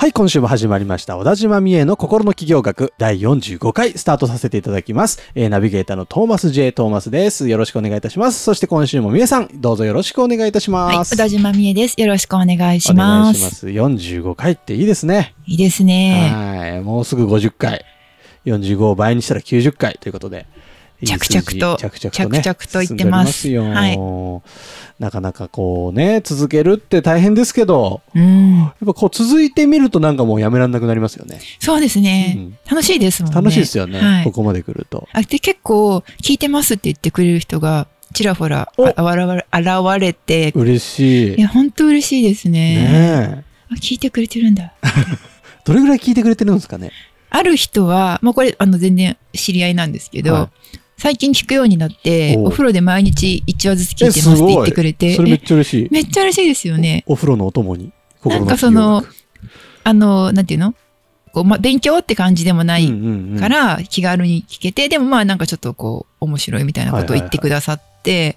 はい、今週も始まりました。小田島美恵の心の企業学第45回スタートさせていただきます。えーナビゲーターのトーマス J. トーマスです。よろしくお願いいたします。そして今週も美恵さん、どうぞよろしくお願いいたしはい、ます。小田島美恵です。よろしくお願いしお願ます。いします。45回っていいですね。いいですね。はい、もうすぐ50回。45を倍にしたら90回ということで。着々と着々とね。着々と言ってますますよ。なかなかこうね、続けるって大変ですけど、うん。やっぱこう続いてみるとなんかもうやめられなくなりますよね。そうですね。うん楽しいですもんね。楽しいですよね、はいここまで来ると。あで結構、聞いてますって言ってくれる人が、ちらほら、現れ現れて、嬉しい。いや、本当嬉しいですね。ねあ聞いてくれてるんだ。え。どれぐらい聞いてくれてるんですかねある人は、もうこれ、あの、全然知り合いなんですけど、は最近聞くようになって、おお風呂で毎日1話ずつ聞いてますって言ってくれて、それめっえちゃ嬉しい。めっちゃ嬉しいですよね。お風呂のお供に。なんかその、あの、なんていうの？こう、ま、勉強って感じでもないいから気軽に聞けて、でもまあなんかちょっとこう面白いみたいなことを言ってくださって、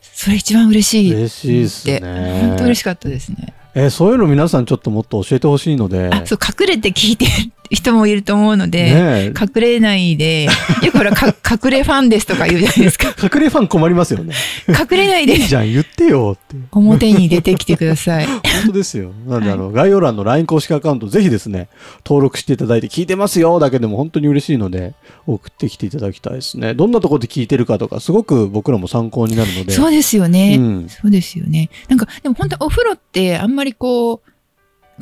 それ一番嬉しいって。嬉しいですね。本当嬉しかったですね。えーそういうの皆さんちょっともっと教えてほしいので。あ、そう、隠れて聞いてる人もいると思うので、ねえ隠れないで、よくほら、か隠れファンですとか言うじゃないですか。隠れファン困りますよね。隠れないでいいじゃん、言ってよって。表に出てきてください。本当ですよ。なんで、あの、概要欄の LINE 公式アカウント、ぜひですね、登録していただいて、聞いてますよだけでも本当に嬉しいので、送ってきていただきたいですね。どんなところで聞いてるかとか、すごく僕らも参考になるので。そうですよね。うんそうですよね。なんか、でも本当お風呂ってあんまりこう、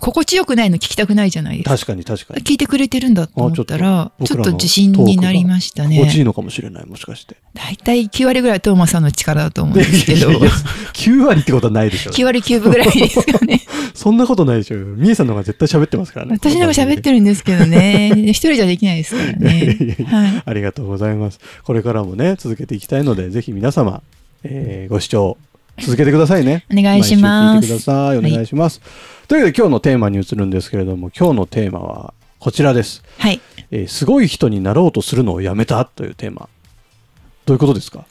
心地よくないの聞きたくないじゃないですか。確かに確かに。聞いてくれてるんだと思ったら、あちょっと自信になりましたね。心地いいのかもしれない、もしかして。大体9割ぐらいトーマスさんの力だと思うんですけどいやいや、9割ってことはないでしょ。9割9分ぐらいですかね。そんなことないでしょ。みえさんの方が絶対喋ってますからね。私の方が喋ってる。るんですけどね。一人じゃできないですからね。やはい。ありがとうございます。これからもね、続けていきたいので、ぜひ皆様、えーご視聴続けてくださいね。お願いします毎週聞いてください。お願いします。というわけで今日のテーマに移るんですけれども、今日のテーマはこちらです。はい。えーすごい人になろうとするのをやめたというテーマ。どういうことですか？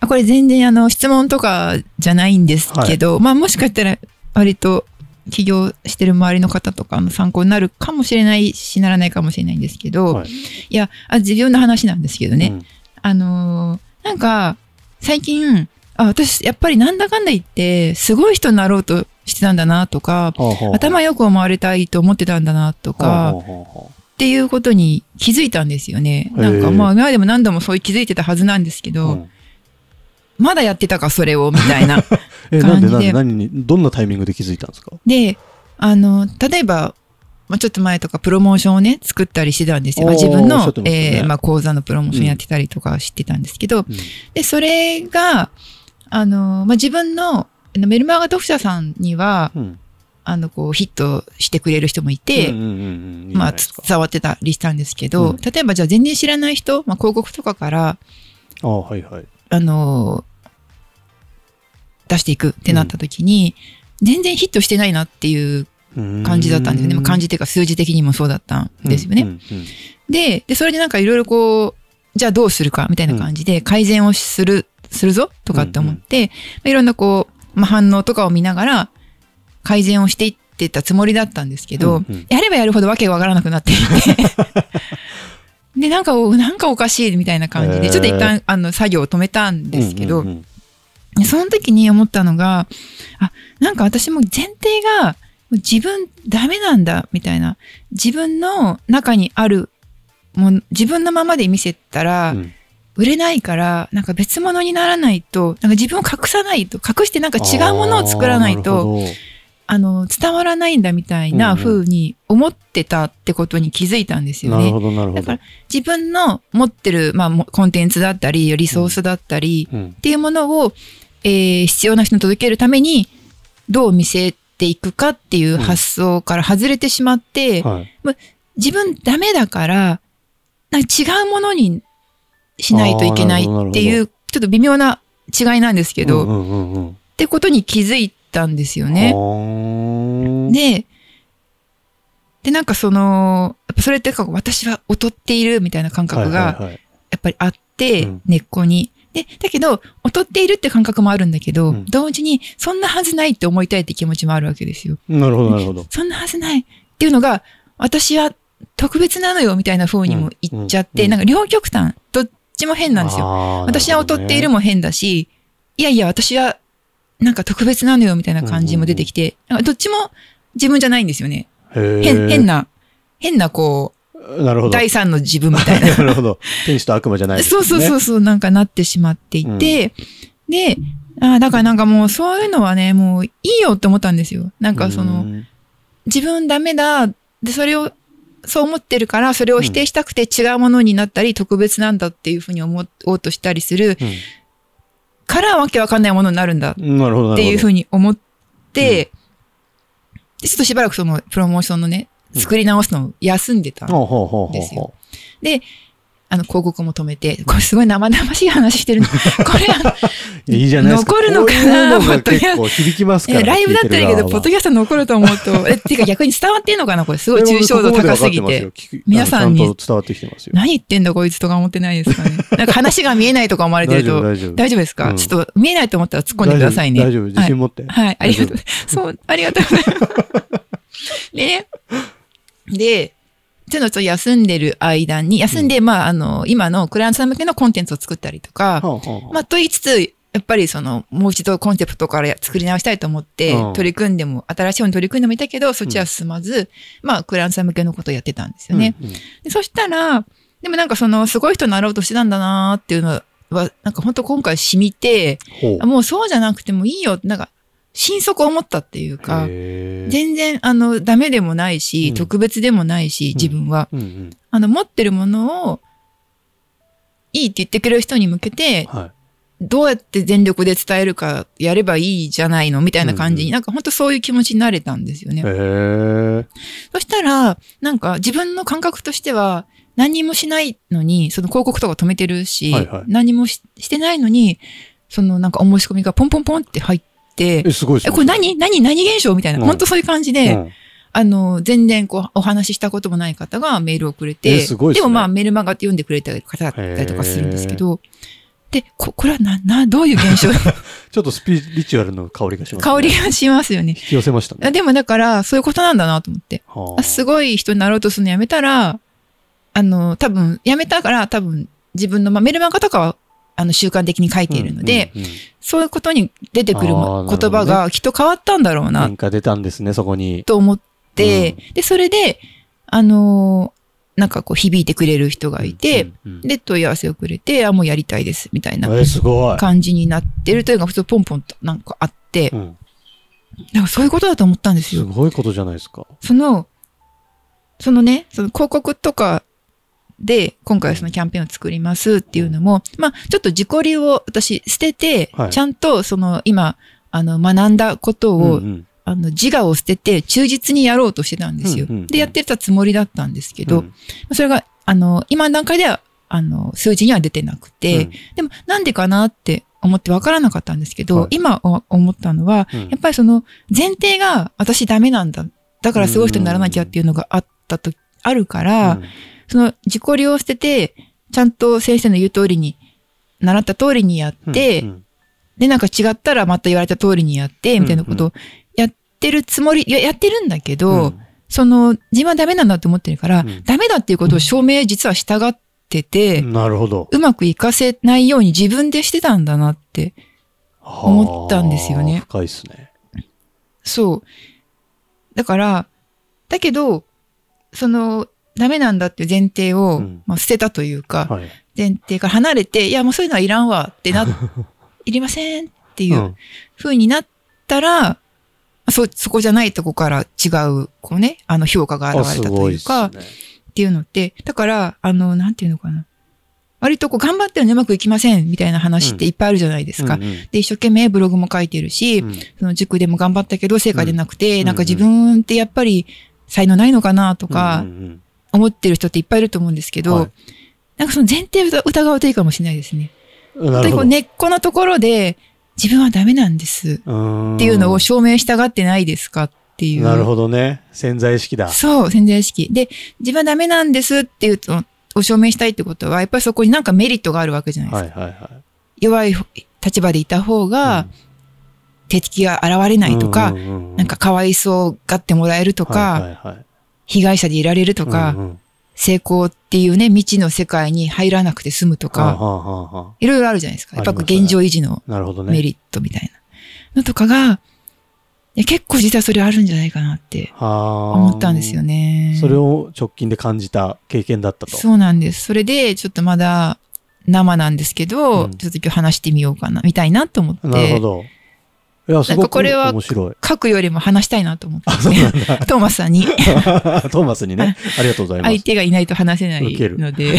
あこれ全然あの質問とかじゃないんですけど、まあもしかしたら割と起業してる周りの方とかの参考になるかもしれないし、ならないかもしれないんですけど、はいい、や、あ自分の話なんですけどね。うんあのーなんか、最近、あ、私、やっぱりなんだかんだ言って、すごい人になろうとしてたんだなとか、頭よく思われたいと思ってたんだなとか、っていうことに気づいたんですよね。なんかまあ、今までも何度もそういう気づいてたはずなんですけうど、うん。まだやってたか、それを、みたいな。え、なんでなんで感じで何に、どんなタイミングで気づいたんですか？で、あの、例えば、まあ、ちょっと前とかプロモーションをね、作ったりしてたんですよ。自分のね。えーまあ、講座のプロモーションやってたりとかしてたんですけど、うん。で、それが、あの、まあ、自分のメルマガ読者さんには、うん。あの、こう、ヒットしてくれる人もいて、まあ、伝わってたりしたんですけど、うん例えばじゃあ全然知らない人、まあ、広告とかから、あはいはい。あの出していくってなった時に、全然ヒットしてないなっていう感じだったんですよね。まあ感じっていうか数字的にもそうだったんですよね。うんうんうんで、で、それでなんかいろいろこう、じゃあどうするかみたいな感じで改善をする、するぞとかって思って、まあいろんなこう、まあ、反応とかを見ながら改善をしていってたつもりだったんですけど、うんうんやればやるほどわけがわからなくなっていて。で、なんかお、なんかおかしいみたいな感じで、ちょっと一旦、あの、作業を止めたんですけど、うんうんうんでその時に思ったのが、あ、なんか私も前提が自分ダメなんだみたいな。自分の中にあるもの、自分のままで見せたらうん売れないから、なんか別物にならないと、なんか自分を隠さないと、隠してなんか違うものを作らないと、あの、伝わらないんだみたいな風に思ってたってことに気づいたんですよね。なるほど、なるほどだから。自分の持ってる、まあ、もコンテンツだったり、リソースだったり、うんっていうものを、えー必要な人に届けるために、どう見せていくかっていう発想から外れてしまって、はい。自分ダメだから、なんか違うものにしないといけないっていう、ちょっと微妙な違いなんですけど、うんうんうんうん。ってことに気づいたんですよね。ね。で、で、なんかその、やっぱそれってか私は劣っているみたいな感覚がやっぱりあって、うん根っこに。で、だけど、劣っているって感覚もあるんだけど、うん同時に、そんなはずないって思いたいって気持ちもあるわけですよ。なるほど、なるほど。そんなはずないっていうのが、私は特別なのよみたいな風にも言っちゃって、うんうんなんか両極端、どっちも変なんですよ。よ私は劣っているも変だし、いやいや、私はなんか特別なのよみたいな感じも出てきて、なんかどっちも自分じゃないんですよね。変、変な。な、変なこなるほう、ど。第三の自分みたいな。なるほど。天使と悪魔じゃない、。そうそうそううそう、なんかなってしまっていて、で、あーだからなんかもうそういうのはね、もういいよって思ったんですよ。なんかその、うん自分ダメだ、で、それを、そう思ってるから、それを否定したくて違うものになったり、特別なんだっていうふうに思おうとしたりするから、わけわかんないものになるんだっ。ていうふうに思って、で、ちょっとしばらくその、プロモーションのね、作り直すのを休んでた。ほうほうほうほうですよで、あの、広告も止めて、これすごい生々しい話してるの。これ、いやいいじゃないですか。残るのかな？こういうのが結構響きますから。えライブだったらいいけど、ポッドキャスト残ると思うと、え、てか逆に伝わってんのかな？これすごい抽象度高すぎて。。皆さんに伝わってきてますよ。何言ってんだこいつとか思ってないですかね。なんか話が見えないとか思われてると、大丈夫ですか、うんちょっと見えないと思ったら突っ込んでくださいね。大丈夫、大丈夫自信持って。はい。はい、ありがとう。そう、ありがとうございます。でね。で、ちょっと休んでる間に、休んで、まあ、あの、今のクライアントさん向けのコンテンツを作ったりとか、ほうほうほうまあ、と言いつつ、やっぱりその、もう一度コンセプトから作り直したいと思ってうん、取り組んでも、新しい方に取り組んでもいたけど、そっちは進まず、まあ、クライアントさん向けのことをやってたんですよね。。うんうんでそしたら、でもなんかその、すごい人になろうとしてたんだなーっていうのは、なんか本当今回染みて、もうそうじゃなくてもいいよなんか、心底思ったっていうか、全然、あの、ダメでもないし、うん。特別でもないし、自分は。うんうんあの、持ってるものを、いいって言ってくれる人に向けて、はどうやって全力で伝えるかやればいいじゃないのみたいな感じに、うんうんなんか本当そういう気持ちになれたんですよね。そしたら、なんか自分の感覚としては、何もしないのに、その広告とか止めてるし、はいはい。何もししてないのに、そのなんかお申し込みがポンポンポンって入って、え、すごいえ、これ何何何現象みたいな。うん本当そういう感じで、うんあの、全然こう、お話ししたこともない方がメールをくれえて、すごいですねもまあメールマガって読んでくれた方だったりとかするんですけど、で、こ、これはな、な、どういう現象？ちょっとスピリチュアルの香りがしますね。香りがしますよね。引き寄せましたね。あでもだから、そういうことなんだなと思って。はあすごい人になろうとするのやめたら、あの、多分、やめたから多分、自分の、まあ、メルマガとかは、あの、習慣的に書いているので、うんうんうんそういうことに出てくる言葉がきっと変わったんだろうな変、化出たんですね、そこに。と思って、で、それで、あのーなんかこう、響いてくれる人がいて、うんうん、で、問い合わせをくれて、あ、もうやりたいです、みたいなえ、すごい。感じになってるというか、普通ポンポンとなんかあって、うんなんかそういうことだと思ったんですすよ。ごいことじゃないですか。その、そのね、その広告とかで、今回はそのキャンペーンを作りますっていうのも、まあ、ちょっと自己流を私捨てて、はい。ちゃんとその今、あの、学んだことを、うんうん。あの、自我を捨てて忠実にやろうとしてたんですよ。うんうんうん。で、やってたつもりだったんですけど、うん。それが、あの、今の段階では、あの、数字には出てなくて、うん。でも、なんでかなって思って分からなかったんですけど、はい。今お思ったのは、うん。やっぱりその前提が私ダメなんだ。だからすごい人にならなきゃっていうのがあったと、あるから、うんその自己利を捨てて、ちゃんと先生の言う通りに、習った通りにやって、うんで、なんか違ったらまた言われた通りにやって、みたいなことをやってるつもり、いや、やってるんだけど、うんその、自分はダメなんだって思ってるから、うんダメだっていうことを証明実は従ってて、なるほど。うまくいかせないように自分でしてたんだなって。思ったんですよねはあ深いっすね。そう。だから、だけど、その、ダメなんだっていう前提を、うんまあ、捨てたというか、はい。前提から離れて、いや、もうそういうのはいらんわってな、いりませんっていううん風になったら、そ、そこじゃないとこから違う、こうね、あの評価が現れたとごいうか、っね。ていうのって、だから、あの、なんていうのかな。割とこう、頑張ってるのにうまくいきませんみたいな話っていっぱいあるじゃないですか。うんうんで、一生懸命ブログも書いてるし、うんその塾でも頑張ったけど成果出なくて、うんなんか自分ってやっぱり才能ないのかなとかうんうん思ってる人っていっぱいいると思うんですけど、はいなんかその前提を疑うといいかもしれないですね。なるほど。本当にこう根っこのところで、自分はダメなんですっていうのを証明したがってないですかっていう。なるほどね。潜在意識だ。そう、潜在意識。で、自分はダメなんですっていうのを証明したいってことは、やっぱりそこになんかメリットがあるわけじゃないですか。はいはいはい。弱い立場でいた方が、敵が現れないとか、うんなんかかわいそうがってもらえるとか、はいはいはい被害者でいられるとか、うんうん成功っていうね、未知の世界に入らなくて済むとか、いろいろあるじゃないですか。やっぱ現状維持の。メリットみたいなのとかが、結構実はそれあるんじゃないかなって思思ったんですよ。ね。それを直近で感じた経験だったと。そうなんです。それで、ちょっとまだ生なんですけど、うんちょっと今日話してみようかな、みたいなと思って。なるほど。いや、すごくかこれは。書くよりも話したいなと思って、あ、そうなんだ。トーマスさんに トーマスにね、ありがとうございます。相手がいないと話せないので。い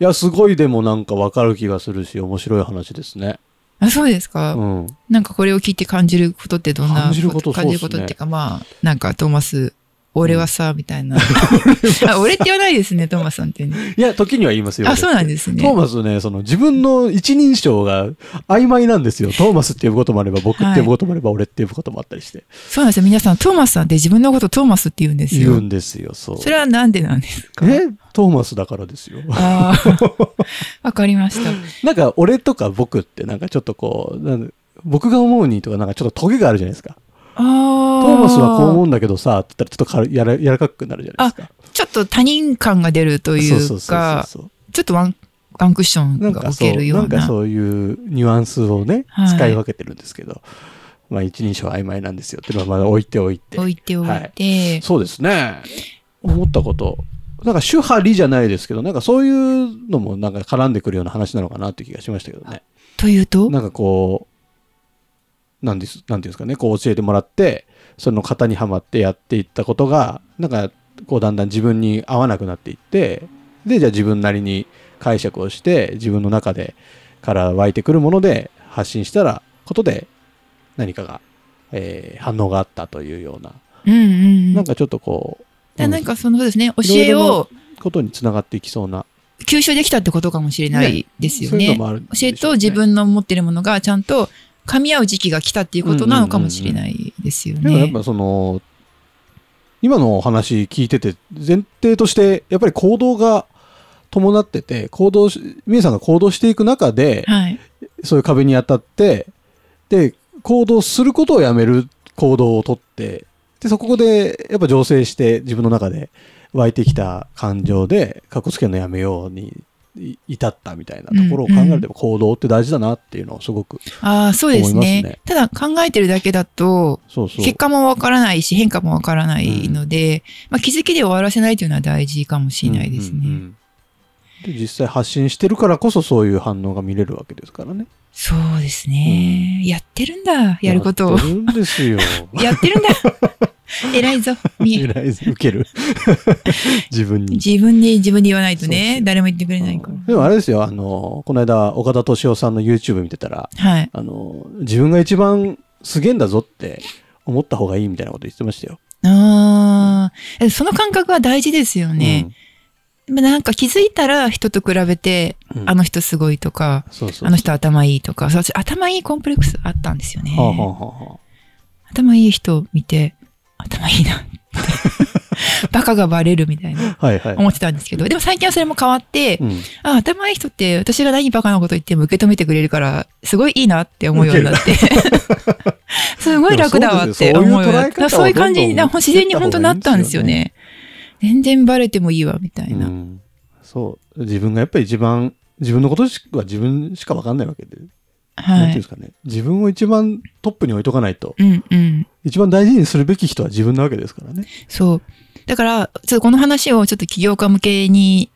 や、すごいでもなんかわかる気がするし、面白い話ですね。あそうですか、うん。なんかこれを聞いて感じることってどんな感じること感じることっていうか、まあ、なんかトーマス、俺はさ、みたいな。あ俺って言わないですね、トーマスさんってね。いや、時には言いますよ。あ、そうなんですね。トーマスね、その自分の一人称が曖昧なんですよ。トーマスって呼ぶこともあれば、僕って呼ぶこともあれば、俺って呼ぶこともあったりして。そうなんですよ。皆さん、トーマスさんって自分のことトーマスって言うんですよ言う。んですよ、そう。それはなんでなんですか？え？トーマスだからですよ。ああ、わかりました。なんか、俺とか僕ってなんかちょっとこう、僕が思うにとかなんかちょっとトゲがあるじゃないですか。トーマスはこう思うんだけどさ、って言ったらちょっとやら柔らかくなるじゃないですか。ちょっと他人感が出るというか。ちょっとワン、ワンクッションが受なんかそう、けるような。なんかそういうニュアンスをね、はい使い分けてるんですけど、まあ一人称曖昧なんですよっていうのはまだ置いておいて。置いておいて、そうですね。思ったこと。なんか主張りじゃないですけど、なんかそういうのもなんか絡んでくるような話なのかなっていう気がしましたけどね。というと？なんかこう、なんです、なんていうんですかね、こう教えてもらって、その型にはまってやっていったことが、なんかこうだんだん自分に合わなくなっていって、で、じゃあ自分なりに解釈をして、自分の中でから湧いてくるもので発信したら、ことで何かが、えー反応があったというような、うんうんうん。なんかちょっとこう、でなんかそのそうですね、教えをろことにつながっていきそうな、吸収できたってことかもしれないですよね。そううね教えと自分の持ってるものがちゃんと噛み合う時期が来たっていうことなのかもしれないですよね。でもやっぱその、今のお話聞いてて、前提として、やっぱり行動が伴ってて、行動し、みえさんが行動していく中で、はい。そういう壁に当たって、で、行動することをやめる行動をとって、で、そこで、やっぱ醸成して自分の中で湧いてきた感情で、かっこつけるのやめようにい至ったみたいなところを考えると、行動って大事だなっていうのをすごく、ああ、そうですね。ただ考えてるだけだと、そうそう。結果もわからないし変化もわからないので、まあ、気づきで終わらせないというのは大事かもしれないですね。うんうんうん。で実際発信してるからこそそういう反応が見れるわけですからね。そうですね、やってるんだ、やることをやっ。てるんですよ。や ってるんだ偉いぞ、みえ。偉い受ける。自分に。自分で自分で言わないとね、誰も言ってくれないから。でもあれですよ、あの、この間、岡田敏夫さんの YouTube 見てたら、はい。あの、自分が一番すげえんだぞって思った方がいいみたいなこと言ってましたよ。ああ、その感覚は大事ですよね。まあなんか気づいたら人と比べて、うん。うんあの人すごいとか、そうそう。あの人頭いいとか、そう私頭いいコンプレックスあったんですよね。はあ、はあ頭いい人見て、頭いいな。バカがバレるみたいなあ、はいはい。思ってたんですけど、でも最近はそれも変わって、うん。あ、頭いい人って私が何バカなこと言っても受け止めてくれるから、すごいいいなって思うようになって。すごい楽だわって思うようになって。そういう感じに、自然に本当なったんですよね。全然バレてもいいわ、みたいな。うんそう。自分がやっぱり一番、自分のことしは自分しかわかんないわけで。なんはい。ていうんですかね。自分を一番トップに置いとかないと、うんうん。一番大事にするべき人は自分なわけですからね。そう。だから、ちょっとこの話をちょっと起業家向けに、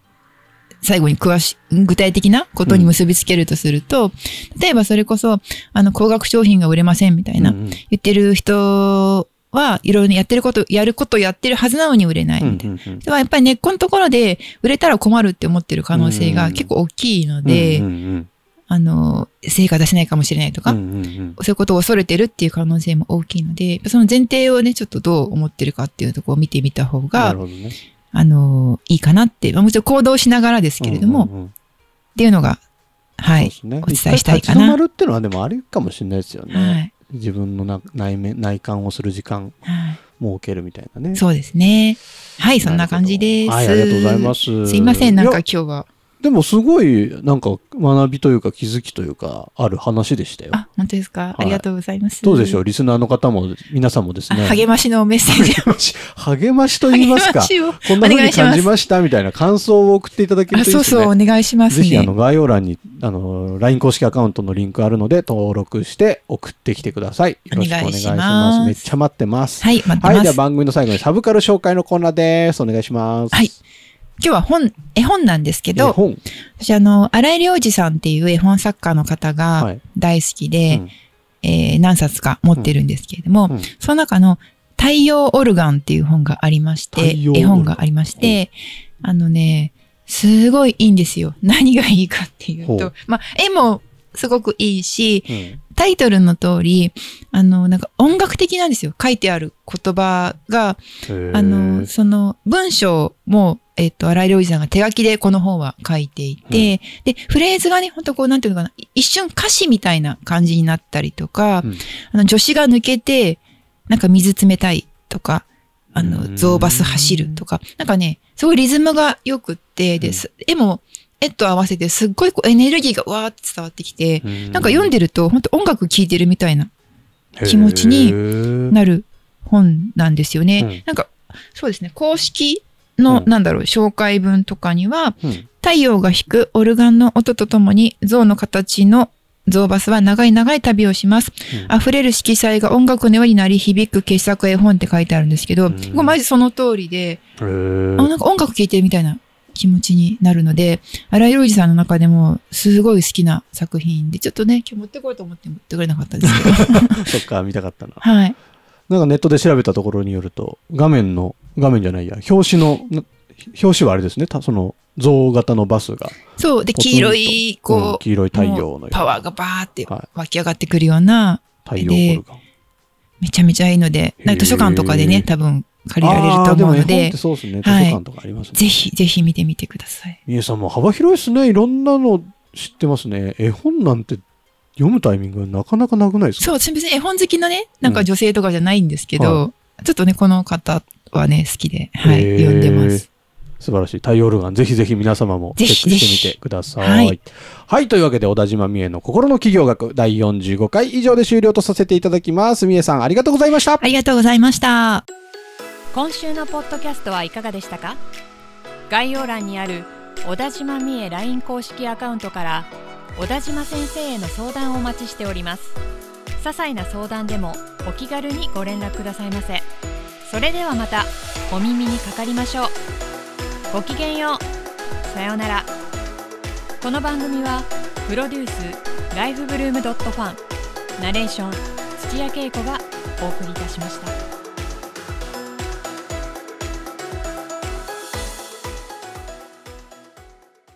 最後に詳しい、具体的なことに結びつけるとすると、例えばそれこそ、あの、高額商品が売れませんみたいな、うんうん言ってる人はいろいろやってること、やることやってるはずなのに売れないみたいな。うんうんうんではやっぱり根っこのところで売れたら困るって思ってる可能性が結構大きいので、うんうんあの、成果出せないかもしれないとか、うんうんうんそういうことを恐れてるっていう可能性も大きいので、その前提をね、ちょっとどう思ってるかっていうところを見てみた方ながね。あの、いいかなって、まあもちろん行動しながらですけれども、うんうんうんっていうのが、はい。ねお伝えしたいかな立ち止まるっていうのはでもありかもしれないですよね。はい。自分のな内面、内観をする時間はい設けるみたいなね。そうですね。はい、そんな感じです。はい、ありがとうございます。すいません、なんか今日は。でもすごい、なんか学びというか気づきというか、ある話でしたよ。あ、本当ですか、いありがとうございます。どうでしょう？リスナーの方も、皆さんもですね。あ励ましのメッセージを。励まし、励ましと言いますか。こんな風に感じましたみたいな感想を送っていただけるあ、といいですね。そうそう、お願いしますぜひ、あの、ね。概要欄に、あの、LINE 公式アカウントのリンクあるので、登録して送ってきてください。よろしくお願いします。ますめっちゃ待ってます。はい、待ってはい。ます。では番組の最後にサブカル紹介のコーナーです。お願いします。はい。今日は本、絵本なんですけ絵ど、本？私あの、荒井良二さんっていう絵本作家の方はがい。大好きで、うん。えー何冊か持ってるんですけれども、うん。その中の太陽オルガンっていう本がありまして絵本がありまして、あのね、すごいいいんですよ。何がいいかっていうと、まあ、絵もすごくいいし、うん。タイトルの通り、あの、なんか音楽的なんですよ。書いてある言葉が、あの、その文章も、えっと、荒井良二さんが手書きでこの本は書いていて、で、フレーズがね、ほんとこう、なんていうのかな、一瞬歌詞みたいな感じになったりとか、うん。あの、女子が抜けて、なんか水冷たいとか、あうん。の、ゾウバス走るとか、なんかね、すごいリズムが良くって、で、うん。す絵も、絵と合わせてすっごいこうエネルギーがわーって伝わってきて、なんか読んでると本当音楽聴いてるみたいな気持ちになる本なんですよね。うん。なんか、そうですね、公式の、うんなんだろう、紹介文とかには、うん太陽が弾くオルガンの音とともに象の形の象バスは長い長い旅をします。うん溢れる色彩が音楽のようになり響く傑作絵本って書いてあるんですけど、うんこれマジその通りで、あなんか音楽聴いてるみたいな気持ちになるので、荒井良二さんの中でもすごい好きな作品で、ちょっとね、今日持ってこようと思って持ってくれなかったですけど。そっか、見たかったな。はい。なんかネットで調べたところによると、画面の、画面じゃないや、表紙の、な表紙はあれですね、たその、象型のバスが、そう。で、黄色い、うんこう、黄色い太陽のパワーがバーっては湧き上がってくるような、太陽オルガン。めちゃめちゃいいので、なんか図書館とかでね、多分借りられるとあーでも絵本っ思うので。て、そうですね、図はい。書館とかありますね。ぜひ、ぜひ見てみてください。みえさんも幅広いですね。いろんなの知ってますね。絵本なんて読むタイミングがなかなかなくないですか？そう、私別に絵本好きのね、なんか女性とかじゃないんですけど、ちょっとね、この方はね、好きで、はい、読んでます。素晴らしい。太陽オルガン、ぜひぜひ皆様もチェックぜひぜひしてみてください。ははいい。というわけで、小田島美恵の心の企業学第45回以上で終了とさせていただきます。美恵さん、ありがとうございました。ありがとうございました。今週のポッドキャストはいかがでしたか？概要欄にある小田島美恵 LINE 公式アカウントから小田島先生への相談をお待ちしております些細な相談でもお気軽にご連絡くださいませそれではまたお耳にかかりましょう。ごきげんよう。さようなら。この番組はプロデュースライフブルームドットファンナレーション土屋恵子がお送りいたしました。